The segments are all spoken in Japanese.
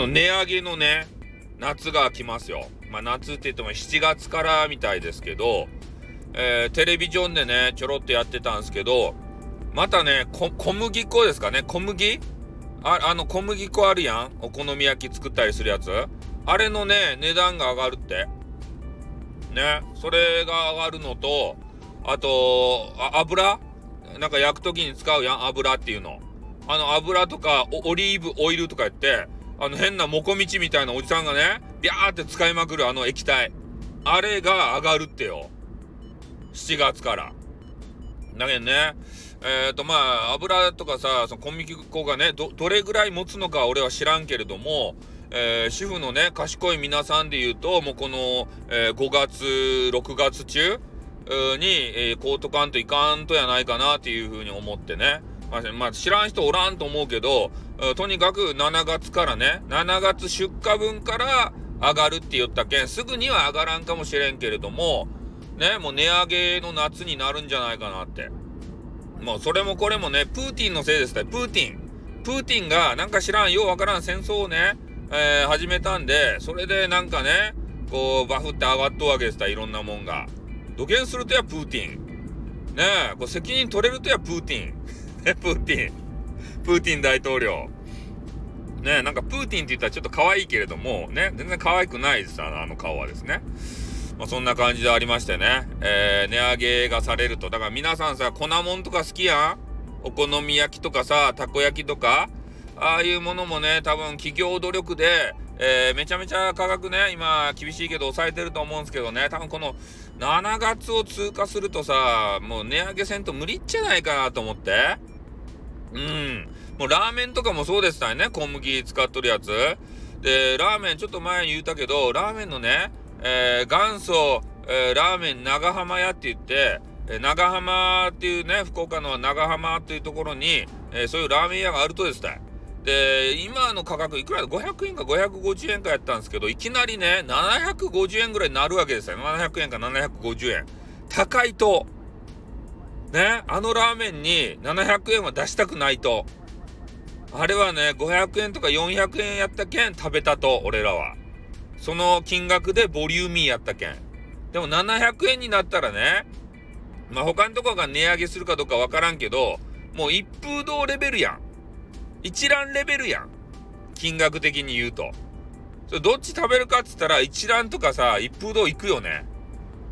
の値上げのね夏が来ますよ。まあ、夏って言っても7月からみたいですけど、えー、テレビジョンでねちょろっとやってたんですけどまたね小麦粉ですかね？小麦？ああの小麦粉あるやん？お好み焼き作ったりするやつ？あれのね値段が上がるって。ねそれが上がるのとあとあ油？なんか焼く時に使うやん？油っていうの。あの油とかオリーブオイルとか言ってあの変なモコミチみたいなおじさんがねビャーって使いまくるあの液体。あれが上がるってよ。7月から。だけどねえっ、ー、とまあ油とかさその小麦粉がねどれぐらい持つのか俺は知らんけれどもえー、主婦のね賢い皆さんで言うともうこの、えー、5月6月中に、えー、こうとかんといかんとやないかなっていうふうに思ってね、まあ、知らん人おらんと思うけどとにかく7月からね7月出荷分から上がるって言ったけんすぐには上がらんかもしれんけれどもねもう値上げの夏になるんじゃないかなってもうそれもこれもねプーティンのせいですってプーティンプーティンがなんか知らんようわからん戦争をねえー、始めたんで、それでなんかね、こう、バフって上がっとるわけですた、いろんなもんが。土下するとやプーティン。ねえ、こう責任取れるとやプーティン。ね、プーティン。プーティン大統領。ね、なんかプーティンって言ったらちょっと可愛いけれども、ね、全然可愛くないです、あの顔はですね。まあ、そんな感じでありましてね、えー、値上げがされると。だから皆さんさ、粉もんとか好きや？んお好み焼きとかさ、たこ焼きとか、ああいうものもね、多分企業努力で、えー、めちゃめちゃ価格ね、今厳しいけど抑えてると思うんですけどね、多分この7月を通過するとさ、もう値上げせんと無理っちゃないかなと思って。うん。もうラーメンとかもそうですたね、小麦使っとるやつ。で、ラーメンちょっと前に言ったけど、ラーメンのね、えー、元祖、えー、ラーメン長浜屋って言って、えー、長浜っていうね、福岡の長浜っていうところに、えそういうラーメン屋があるとですね。で、今の価格いくらだ ?500 円か550円かやったんですけど、いきなりね、750円ぐらいになるわけですよ。700円か750円。高いと、ね、あのラーメンに700円は出したくないと。あれはね、500円とか400円やったけん食べたと、俺らは。その金額でボリューミーやったけん。でも700円になったらね、まあ他のとこが値上げするかどうかわからんけど、もう一風堂レベルやん。一覧レベルやん。金額的に言うと。それどっち食べるかっつったら一覧とかさ、一風堂行くよね。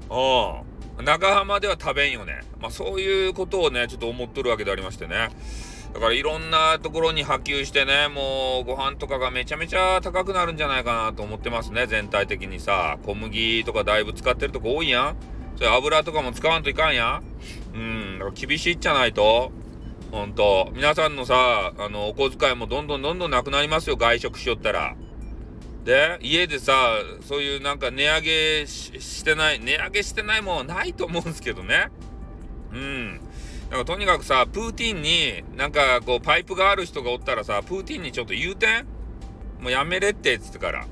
うん。長浜では食べんよね。まあそういうことをね、ちょっと思っとるわけでありましてね。だからいろんなところに波及してね、もうご飯とかがめちゃめちゃ高くなるんじゃないかなと思ってますね、全体的にさ。小麦とかだいぶ使ってるとこ多いやん。それ油とかも使わんといかんやん。うん、だから厳しいっちゃないと。ほんと。皆さんのさ、あの、お小遣いもどんどんどんどんなくなりますよ、外食しよったら。で、家でさ、そういうなんか値上げしてない、値上げしてないもんないと思うんですけどね。うん。なんかとにかくさ、プーティンになんかこうパイプがある人がおったらさ、プーティンにちょっと言うてんもうやめれってっつってから。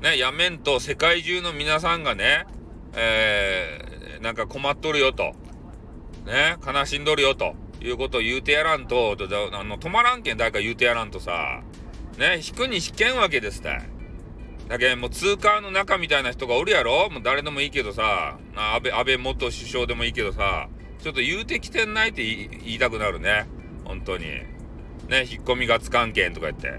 ね、やめんと世界中の皆さんがね、えー、なんか困っとるよと。ね、悲しんどるよと。いうことを言うてやらんと、あの、止まらんけん誰か言うてやらんとさ、ね、引くに引けんわけですたい。だけもう通貨の中みたいな人がおるやろ？もう誰でもいいけどさ、安倍、安倍元首相でもいいけどさ、ちょっと言うてきてんないって言いたくなるね。本当に。ね、引っ込みがつかんけんとか言って。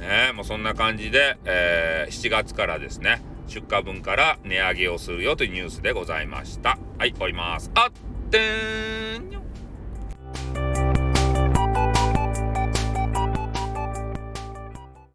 ね、もうそんな感じで、えー、7月からですね、出荷分から値上げをするよというニュースでございました。はい、終わります。あってーん